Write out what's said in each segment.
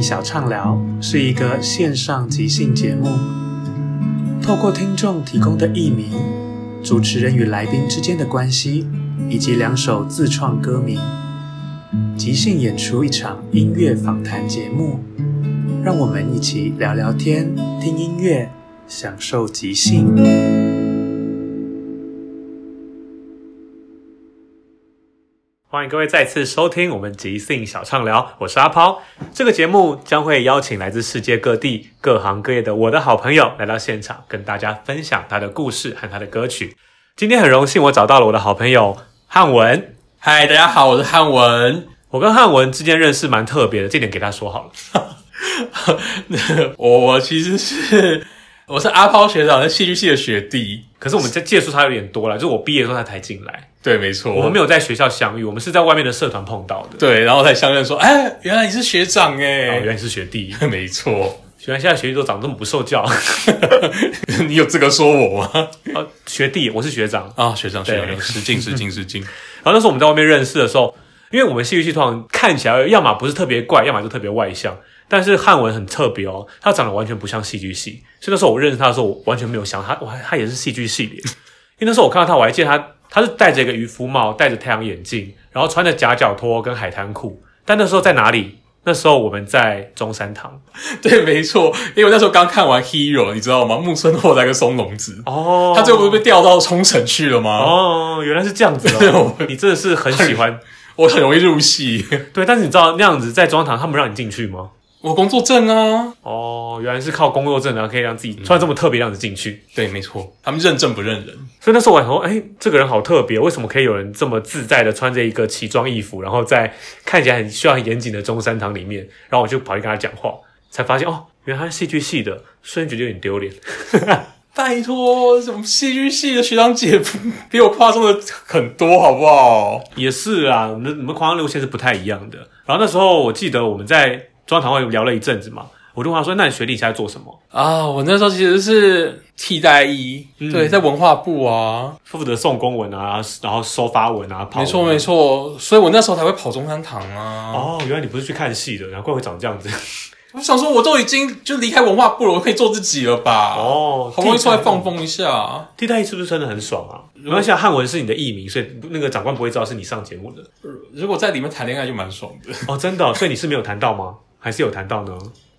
小畅聊是一个线上即兴节目，透过听众提供的艺名、主持人与来宾之间的关系，以及两首自创歌名，即兴演出一场音乐访谈节目。让我们一起聊聊天、听音乐，享受即兴。欢迎各位再次收听我们即兴小畅聊，我是阿抛。这个节目将会邀请来自世界各地各行各业的我的好朋友来到现场，跟大家分享他的故事和他的歌曲。今天很荣幸，我找到了我的好朋友汉文。嗨，大家好，我是汉文。我跟汉文之间认识蛮特别的，这点给他说好了。我我其实是我是阿抛学长，是戏剧系的学弟。可是我们在接触他有点多了，就是我毕业的时候他才进来。对，没错，我们没有在学校相遇，我们是在外面的社团碰到的。对，然后才相认，说，哎，原来你是学长哎，哦，原来你是学弟，没错。原来现在学弟都长这么不受教，你有资格说我吗？啊，学弟，我是学长啊，学长，学对长，失敬，失敬，失敬。然后那时候我们在外面认识的时候，因为我们戏剧系通常看起来要么不是特别怪，要么就特别外向。但是汉文很特别哦，他长得完全不像戏剧系。所以那时候我认识他的时候，我完全没有想他，哇，他也是戏剧系的。因为那时候我看到他，我还记得他，他是戴着一个渔夫帽，戴着太阳眼镜，然后穿着夹脚拖跟海滩裤。但那时候在哪里？那时候我们在中山堂 对，没错，因为那时候刚看完《Hero》，你知道吗？木村拓哉跟松隆子，哦他最后不是被调到冲绳去了吗？哦，原来是这样子对哦，你真的是很喜欢 我很容易入戏。对，但是你知道那样子在中山堂他们让你进去吗？我工作证啊，哦，原来是靠工作证然后可以让自己穿这么特别样子进去。对，没错，他们认证不认人。所以那时候我想说，哎，这个人好特别，为什么可以有人这么自在的穿着一个奇装异服，然后在看起来很需要很严谨的中山堂里面，然后我就跑去跟他讲话，才发现哦，原来他是戏剧系的，瞬间觉得有点丢脸。拜托，什么戏剧系的学长姐比我夸张的很多，好不好？也是啊，我们我们夸张路线是不太一样的。然后那时候我记得我们在中山堂会聊了一阵子嘛，我就问他说：“那你学弟现在做什么啊，我那时候其实是替代役，对，在文化部啊，？”负责送公文啊，然后收发文啊，跑没错没错，所以我那时候才会跑中山堂啊。哦，原来你不是去看戏的，难怪会长这样子。我想说，我都已经就离开文化部了，我可以做自己了吧？哦好不容易出来放风一下。替代役是不是真的很爽啊？没关系啊，汉文是你的艺名，所以那个长官不会知道是你上节目的。如果在里面谈恋爱就蛮爽的。哦，真的哦、所以你是没有谈到吗？还是有谈到呢？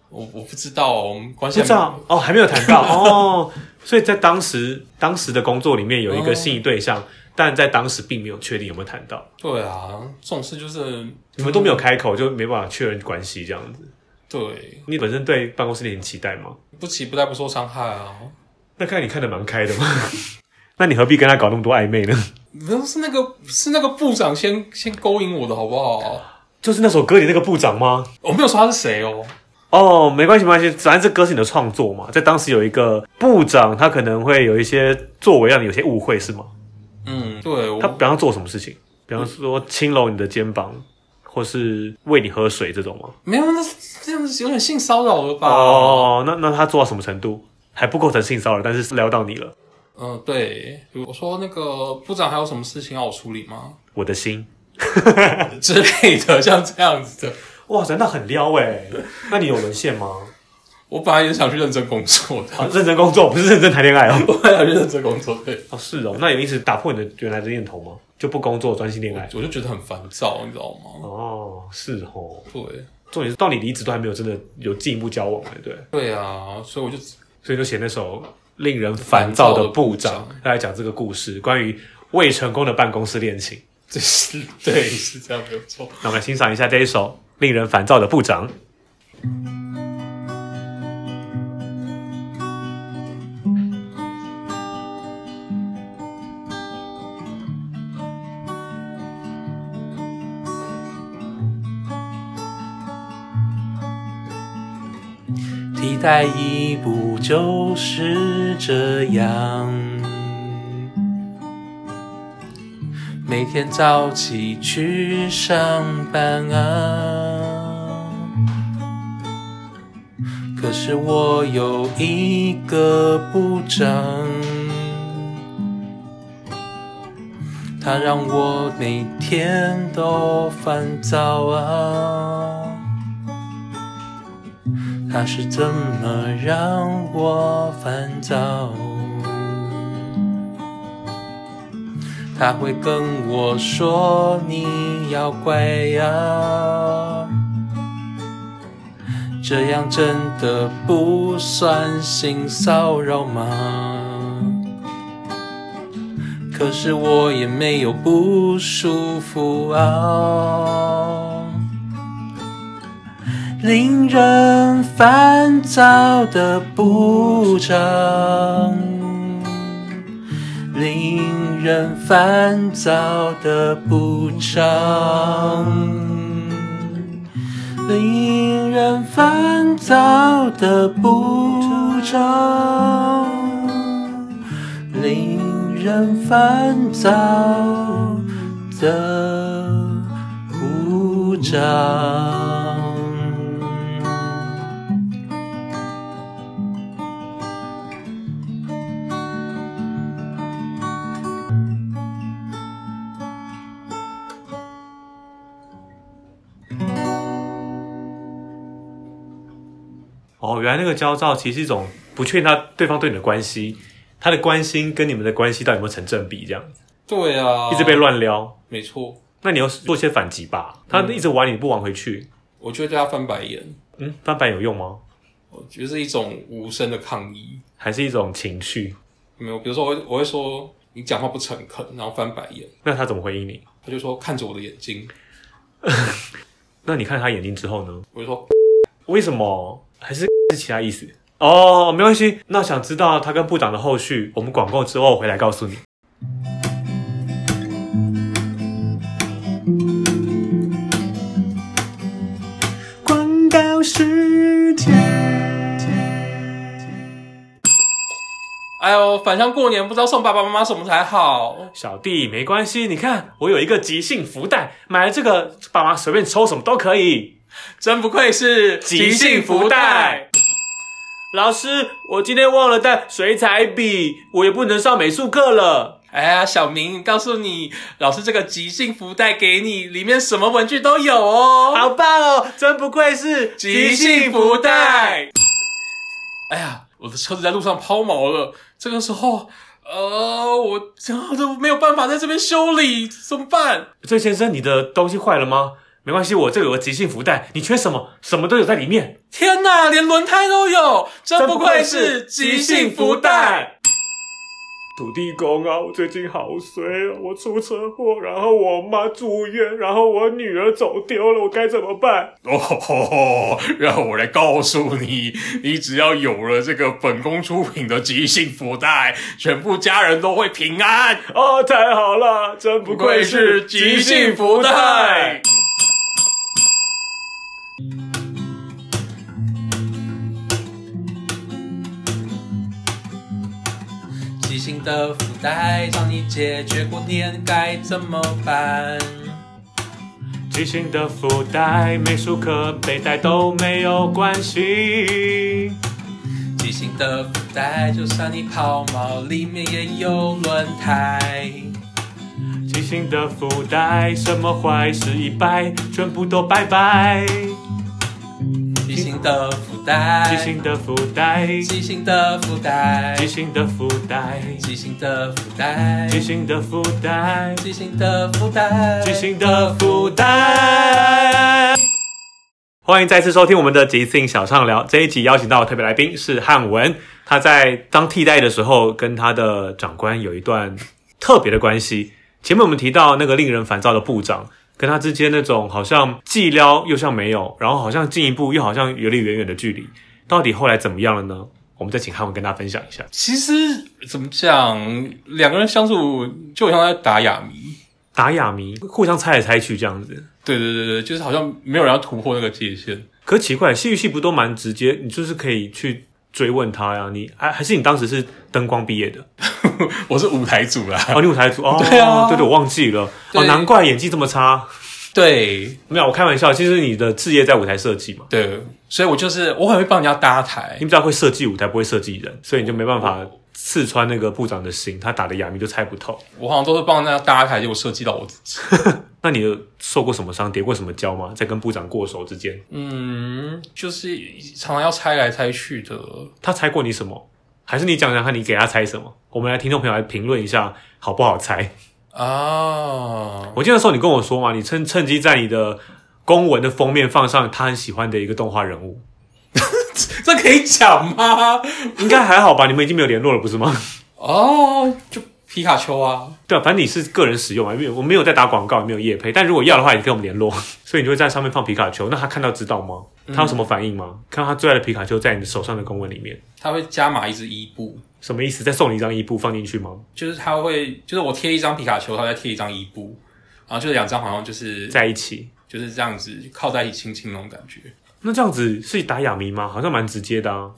我我不知道，我们关系不知道哦，还没有谈到哦。所以在当时当时的工作里面有一个心仪对象，但在当时并没有确定有没有谈到，对啊，这种事就是你们都没有开口，就没办法确认关系这样子。对，你本身对办公室恋情期待吗？不期不待不受伤害啊。那看来你看得蛮开的嘛。那你何必跟他搞那么多暧昧呢？没有是那个是那个部长先先勾引我的好不好？就是那首歌里那个部长吗？我没有说他是谁哦。哦，没关系，没关系，反正这歌是你的创作嘛。在当时有一个部长，他可能会有一些作为让你有些误会，是吗？嗯，对，他比方做什么事情？比方说轻搂你的肩膀，或是喂你喝水这种吗？没有，那这样子有点性骚扰了吧？哦，那那他做到什么程度？还不构成性骚扰，但是撩到你了。嗯，对，我说那个部长还有什么事情要我处理吗？我的心，之类的，像这样子的。哇塞，那很撩哎！那你有沦陷吗？我本来也想去认真工作的，啊，认真工作不是认真谈恋爱哦。我本来想去认真工作，对，哦，是哦，那有因此打破你的原来的念头吗？就不工作，专心恋爱？我就觉得很烦躁，你知道吗？哦，是哦。对，重点是到你离职都还没有真的有进一步交往，对对？对啊，所以我就所以就写那首令人烦躁的部长来讲这个故事，关于未成功的办公室恋情。这 是对，是这样没有错。那我们来欣赏一下这一首令人烦躁的部长。替代一步就是这样，天早起去上班啊。可是我有一个部长，他让我每天都烦躁啊。他是怎么让我烦躁？他会跟我说你要乖呀，这样真的不算性骚扰吗？可是我也没有不舒服啊。令人烦躁的部长，令人烦躁的部长，令人烦躁的部长，令人烦躁的部长。哦，原来那个焦躁其实是一种不确定他对方对你的关系，他的关心跟你们的关系到底有没有成正比，这样子对啊，一直被乱撩，没错。那你要做些反击吧。他一直玩你不玩回去，我就会对他翻白眼，嗯，翻白眼有用吗？我觉得是一种无声的抗议。还是一种情绪？没有，比如说我会我会说你讲话不诚恳，然后翻白眼，那他怎么回应你？他就说看着我的眼睛，那你看他眼睛之后呢？我就说为什么？还是是其他意思？哦，没关系。那想知道他跟部长的后续，我们广告之后回来告诉你。广告时间。哎呦，返乡过年不知道送爸爸妈妈什么才好。小弟没关系，你看我有一个即兴福袋，买了这个，爸妈随便抽什么都可以。真不愧是即兴福袋。老师，我今天忘了带水彩笔，我也不能上美术课了。哎呀，小明，告诉你，老师这个即兴福袋给你，里面什么文具都有哦。好棒哦！真不愧是即兴福袋。哎呀，我的车子在路上抛锚了，这个时候，呃，我这样都没有办法在这边修理，怎么办？这位先生，你的东西坏了吗？没关系，我这有个即兴福袋，你缺什么，什么都有在里面。天哪，连轮胎都有，真不愧是即兴福袋。土地公啊，我最近好衰啊，我出车祸，然后我妈住院，然后我女儿走丢了，我该怎么办？哦吼吼，让我来告诉你，你只要有了这个本宫出品的即兴福袋，全部家人都会平安。哦，太好了，真不愧是即兴福袋。即兴的福袋让你解决过年该怎么办？即兴的福袋，美术课背带都没有关系。即兴的福袋，就算你抛锚，里面也有轮胎。即兴的福袋，什么坏事一败，全部都拜拜。即兴的袋，即兴的福袋，即兴的福袋，即兴的福袋，即兴的福袋，即兴的福袋，即兴的福袋，即兴的福袋。欢迎再次收听我们的即兴小畅聊。这一集邀请到的特别来宾是汉文，他在当替代的时候，跟他的长官有一段特别的关系。前面我们提到那个令人烦躁的部长，跟他之间那种好像既撩又像没有，然后好像进一步又好像有点远远的距离，到底后来怎么样了呢？我们再请汉文跟大家分享一下。其实怎么讲，两个人相处就好像在打哑谜。打哑谜，互相猜来猜去这样子。对对对对，就是好像没有人要突破那个界限。可奇怪，戏剧系不都蛮直接？你就是可以去追问他呀。你还还是你当时是灯光毕业的？我是舞台组啦，哦，你舞台组哦，对啊对对，我忘记了。哦，难怪演技这么差。对没有，我开玩笑，其实你的职业在舞台设计嘛，对，所以我就是我很会帮人家搭台你。比较会设计舞台，不会设计人，所以你就没办法刺穿那个部长的心，他打的哑谜就猜不透。我好像都是帮人家搭台，结果设计到我自己。那你有受过什么伤，跌过什么跤吗？在跟部长过手之间，嗯，就是常常要猜来猜去的。他猜过你什么？还是你讲讲看，你给他猜什么？我们来听众朋友来评论一下，好不好猜？啊，我记得那时候你跟我说嘛，你趁趁机在你的公文的封面放上他很喜欢的一个动画人物，这可以讲吗？应该还好吧？你们已经没有联络了，不是吗？哦，就皮卡丘啊，对啊，反正你是个人使用嘛，因为我没有在打广告，也没有业配，但如果要的话，也跟我们联络。所以你就会在上面放皮卡丘，那他看到知道吗？他有什么反应吗？看到他最爱的皮卡丘在你的手上的公文里面，他会加码一只伊布，什么意思？再送你一张伊布放进去吗？就是他会，就是我贴一张皮卡丘，他再贴一张伊布，然后就是两张好像就是在一起？就是这样子靠在一起亲亲那种感觉。那这样子是打哑谜吗？好像蛮直接的啊。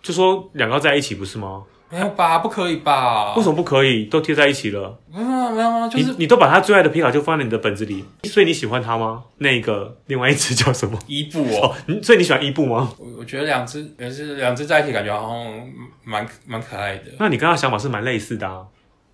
就说两个要在一起不是吗？没有吧？不可以吧？为什么不可以？都贴在一起了。没有啊没有啊，就是你你都把他最爱的皮卡丘放在你的本子里，所以你喜欢他吗？那个另外一只叫什么？伊布哦。哦，你所以你喜欢伊布吗？我我觉得两只也是两只在一起，感觉好像蛮蛮可爱的那你跟他想法是蛮类似的啊，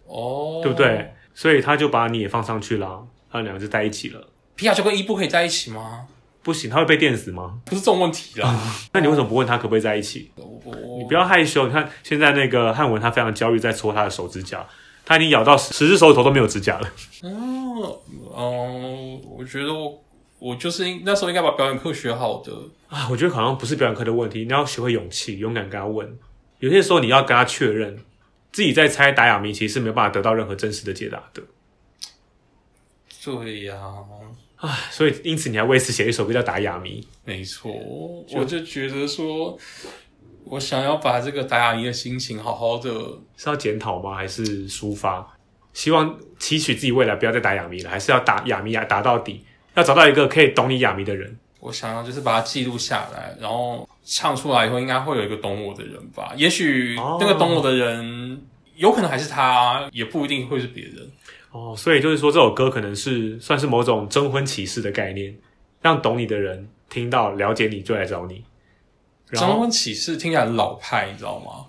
哦，对不？对？所以他就把你也放上去啦，他们两个就在一起了。皮卡丘跟伊布可以在一起吗？不行，他会被电死吗？不是这种问题啦。那你为什么不问他可不可以在一起？你不要害羞。你看现在那个汉文，他非常焦虑，在搓他的手指甲，他已经咬到十十只手指头都没有指甲了。嗯哦，我觉得我我就是应那时候应该把表演课学好的。啊，我觉得好像不是表演课的问题，你要学会勇气，勇敢跟他问。有些时候你要跟他确认，自己在猜打哑谜，其实是没有办法得到任何真实的解答的。对呀、唉，所以因此你还为此写了一首歌叫《打哑谜》。没错，我就觉得说，我想要把这个打哑谜的心情好好的，是要检讨吗？还是抒发？希望期许自己未来不要再打哑谜了，还是要打哑谜啊，打到底，要找到一个可以懂你哑谜的人。我想要就是把它记录下来，然后唱出来以后，应该会有一个懂我的人吧。也许哦那个懂我的人，有可能还是他，也不一定会是别人。哦，所以就是说这首歌可能是算是某种征婚启事的概念，让懂你的人听到了解你就来找你。征婚启事听起来很老派，你知道吗？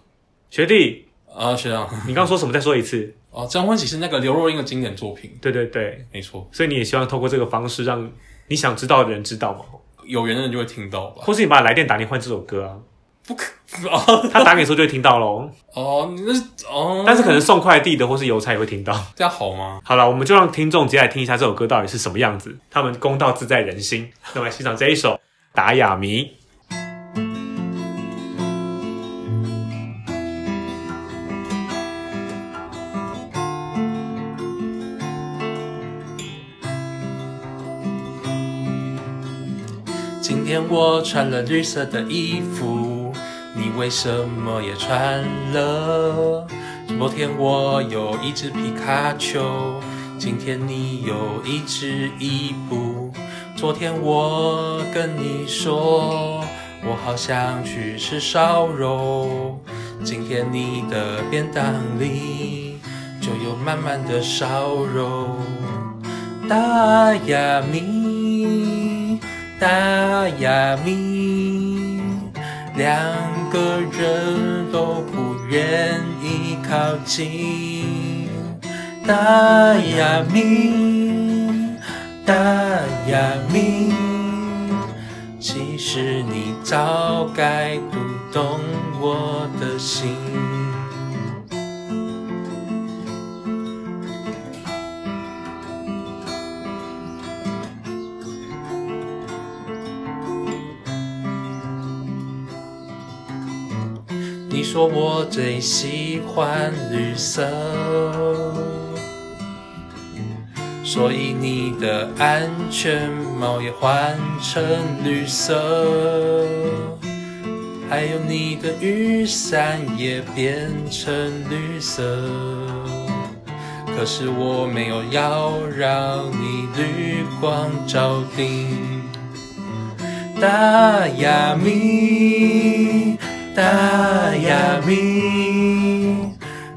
学弟，啊，学长，你刚刚说什么？再说一次。哦，征婚启事那个刘若英的经典作品，对对对，没错，所以你也希望透过这个方式让你想知道的人知道吗？有缘的人就会听到吧？或是你把来电打电换这首歌啊，不可哦，他打给的时候就会听到喽。哦，你那是哦，但是可能送快递的或是邮差也会听到，这样好吗？好了，我们就让听众直接来听一下这首歌到底是什么样子。他们公道自在人心，那么欣赏这一首《打哑谜》。今天我穿了绿色的衣服。为什么也穿了？昨天我有一只皮卡丘，今天你有一只伊布。昨天我跟你说，我好想去吃烧肉，今天你的便当里就有满满的烧肉。大呀咪，大呀咪，两个人都不愿意靠近。大呀咪，大呀咪，其实你早该读懂我的心。你说我最喜欢绿色，所以你的安全帽也换成绿色，还有你的雨伞也变成绿色。可是我没有要让你绿光照顶。大呀咪，大呀咪，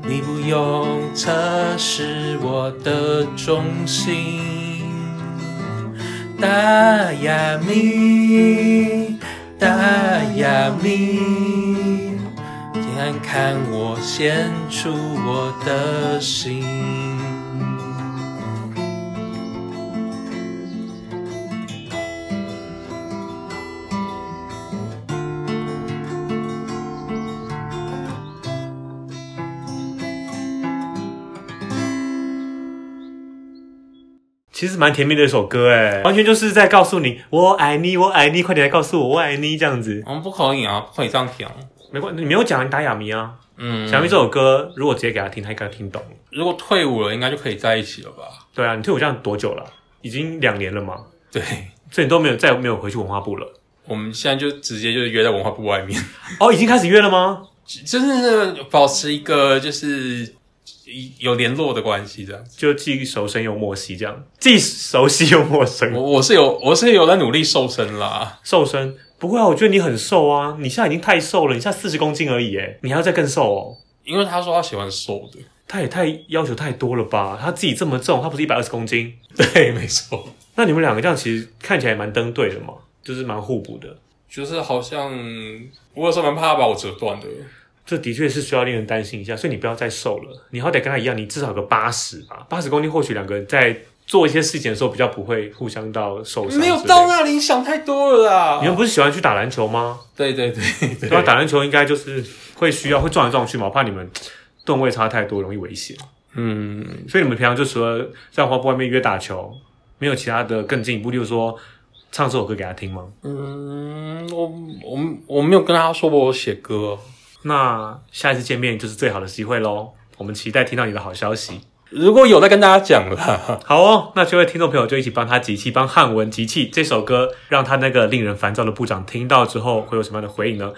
你不用测试我的忠心。大呀咪，大呀咪，看看我献出我的心。其实蛮甜蜜的一首歌，哎，完全就是在告诉你我爱你，我爱你，快点来告诉我我爱你这样子。我们不可以啊，不可以这样调。没关系，你没有讲你打哑谜啊。嗯，小咪这首歌，如果直接给他听，他应该听懂。如果退伍了，应该就可以在一起了吧？对啊，你退伍这样多久了？已经两年了嘛，对，所以你都没有再没有回去文化部了。我们现在就直接就是约在文化部外面，哦，已经开始约了吗？就是保持一个就是有联络的关系这样。就既熟生又陌生，这样既熟悉又陌生。我我是有我是有在努力瘦身啦，瘦身不会啊，我觉得你很瘦啊，你现在已经太瘦了，你现在四十公斤而已，哎，你还要再更瘦哦。因为他说他喜欢瘦的。他也太要求太多了吧？他自己这么重，他不是一百二十公斤？对，没错，那你们两个这样其实看起来蛮登对的嘛，就是蛮互补的。就是好像我有时候蛮怕他把我折断的。这的确是需要令人担心一下，所以你不要再瘦了，你好歹跟他一样，你至少有个八十吧，八十公斤，或许两个人在做一些事情的时候比较不会互相到受伤。没有到，那里，你想太多了啦。你们不是喜欢去打篮球吗？对对对对对啊，打篮球应该就是会需要会撞来撞去嘛，我怕你们吨位差太多，容易危险。嗯，所以你们平常就除了在花布外面约打球，没有其他的更进一步，例如说唱这首歌给他听吗？嗯，我我我没有跟他说过我写歌。那下一次见面就是最好的机会喽，我们期待听到你的好消息。如果有再跟大家讲啦。好哦，那这位听众朋友就一起帮他集气，帮汉文集气。这首歌让他那个令人烦躁的部长听到之后会有什么样的回应呢？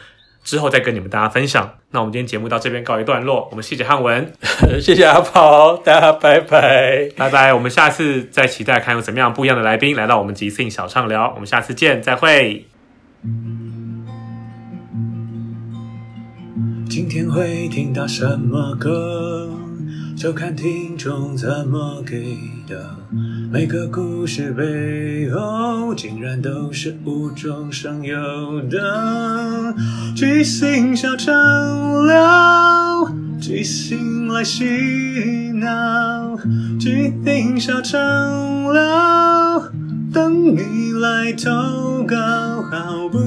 之后再跟你们大家分享。那我们今天节目到这边告一段落，我们谢谢汉文，谢谢阿宝，大家拜拜。拜拜。我们下次再期待看有怎么样不一样的来宾来到我们即兴小畅聊。我们下次见，再会。今天会听到什么歌，就看听众怎么给的。每个故事背后，竟然都是无中生有的。即兴小畅聊，即兴来洗脑，即兴小畅聊，等你来投稿，好不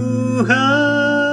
好？